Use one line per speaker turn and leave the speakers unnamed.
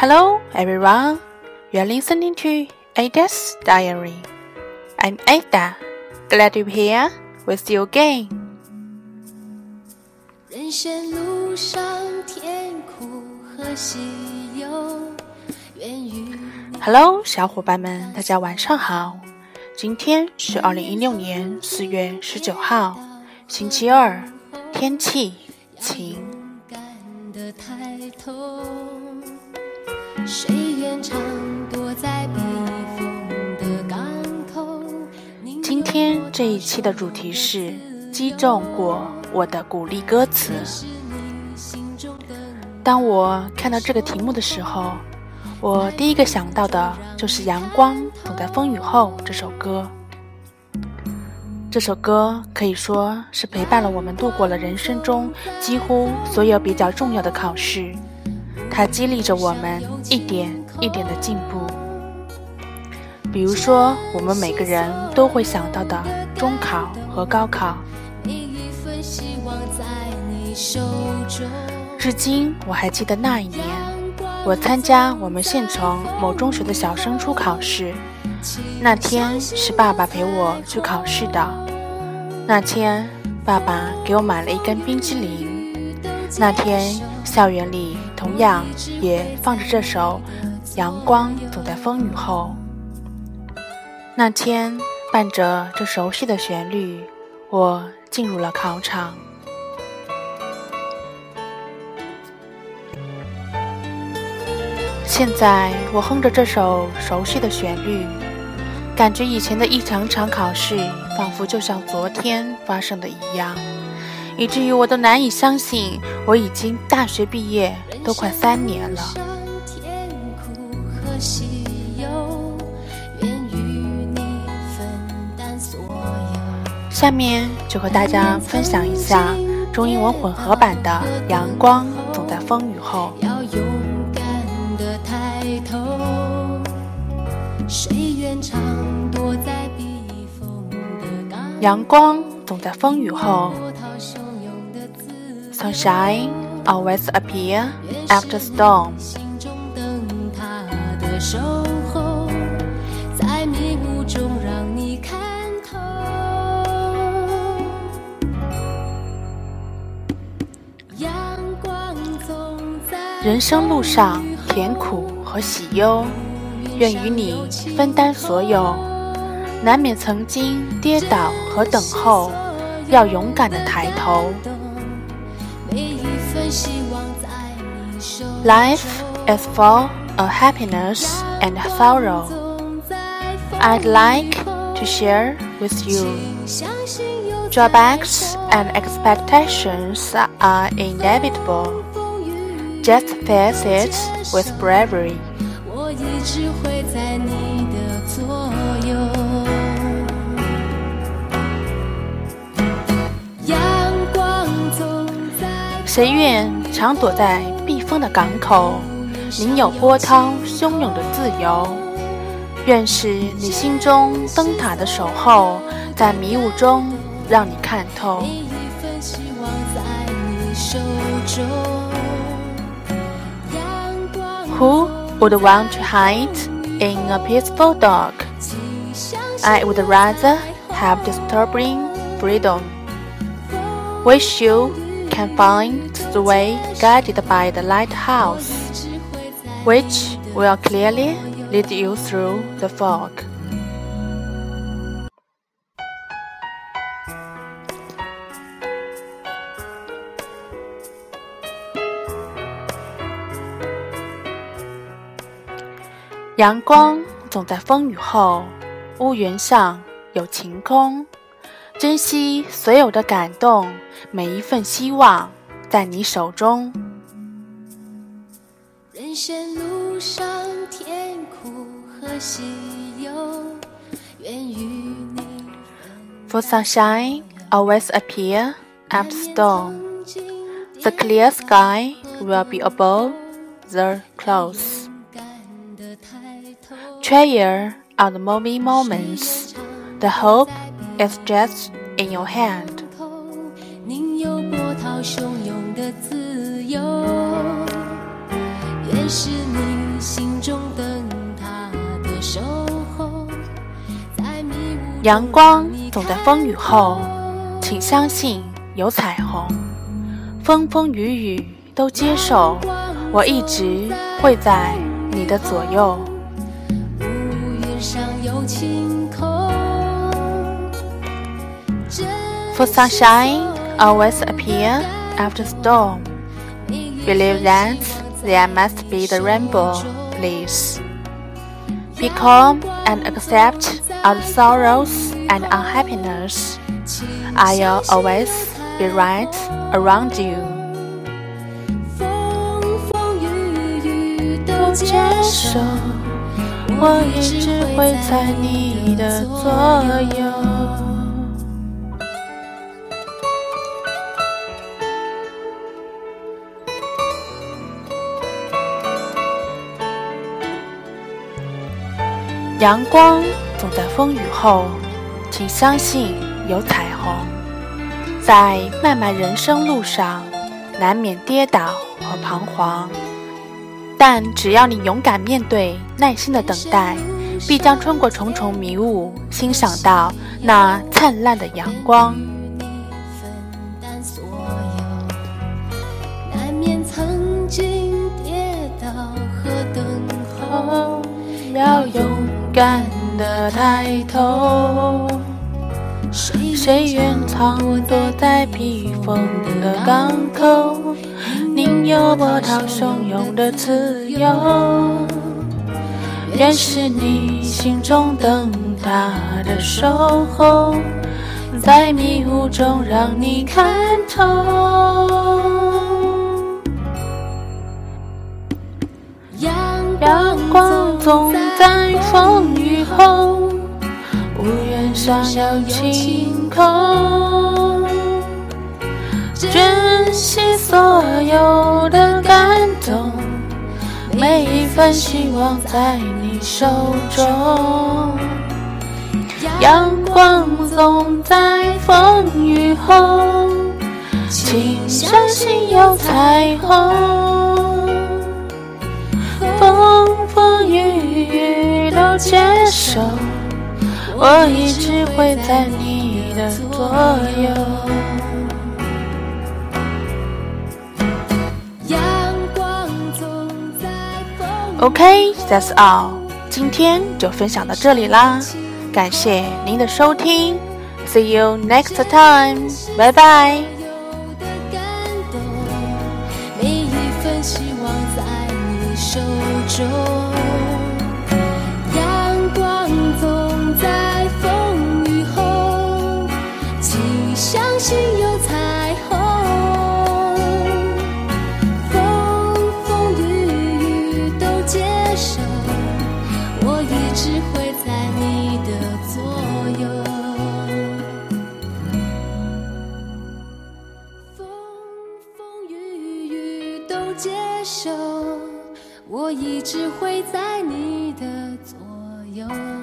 Hello, everyone. You're listening to Ada's Diary. I'm Ada. Glad be here with you again. 人生路上甜苦和喜忧，Hello，小伙伴们，大家晚上好。今天是二零一六年四月十九号，星期二，天气晴。今天这一期的主题是击中过我的鼓励歌词。当我看到这个题目的时候，我第一个想到的就是《阳光总在风雨后》这首歌。这首歌可以说是陪伴了我们度过了人生中几乎所有比较重要的考试，它激励着我们一点一点的进步。比如说，我们每个人都会想到的中考和高考。至今我还记得那一年，我参加我们县城某中学的小升初考试。那天是爸爸陪我去考试的。那天，爸爸给我买了一根冰激凌。那天，校园里同样也放着这首《阳光总在风雨后》。那天，伴着这熟悉的旋律，我进入了考场。现在，我哼着这首熟悉的旋律。感觉以前的一场场考试，仿佛就像昨天发生的一样，以至于我都难以相信，我已经大学毕业都快三年了。下面就和大家分享一下中英文混合版的《阳光总在风雨后》。阳光总在风雨后。Sunshine always appear after storm。人生路上甜苦和喜忧。愿与你分担所有，难免曾经跌倒和等候，要勇敢的抬头。Life is full of happiness and sorrow. I'd like to share with you. Drawbacks and expectations are inevitable. Just face it with bravery. 谁愿常躲在避风的港口，宁有波涛汹涌的自由？愿是你心中灯塔的守候，在迷雾中让你看透。Who would want to hide in a peaceful dark. I would rather have disturbing freedom. Wish you can find the way guided by the lighthouse, which will clearly lead you through the fog. 阳光总在风雨后，屋檐上有晴空。珍惜所有的感动，每一份希望在你手中。人生路上甜苦和喜忧，愿与你。For sunshine always appear after storm. The clear sky will be above the clouds. Treasure are the moving moments. The hope Is just in your hand. 宁有波涛汹涌的自由，愿是你。阳光总在风雨后，请相信有彩虹。风风雨雨都接受，我一直会在你的左右。For sunshine always appear after storm. Believe that there must be the rainbow, please. Be calm and accept all the sorrows and unhappiness. I'll always be right around you. 风风雨雨都接受，我一直会在你的左右。 阳光总在风雨后，请相信有彩虹。在漫漫人生路上，难免跌倒和彷徨，但只要你勇敢面对，耐心的等待，必将穿过重重迷雾，欣赏到那灿烂的阳光。难免曾经跌倒和等候，要勇。敢的抬头，谁愿藏躲在避风的港口？宁有波涛汹涌的自由。愿是你心中灯塔的守候，在迷雾中让你看透。上有晴空。珍惜所有的感动，每一份希望在你手中。阳光总在风雨后，请相信有彩虹。风风雨雨都接受，我一直会在你的左右。OK，that's all，今天就分享到这里啦，感谢您的收听，See you next time，拜拜。手。我一直会在你的左右。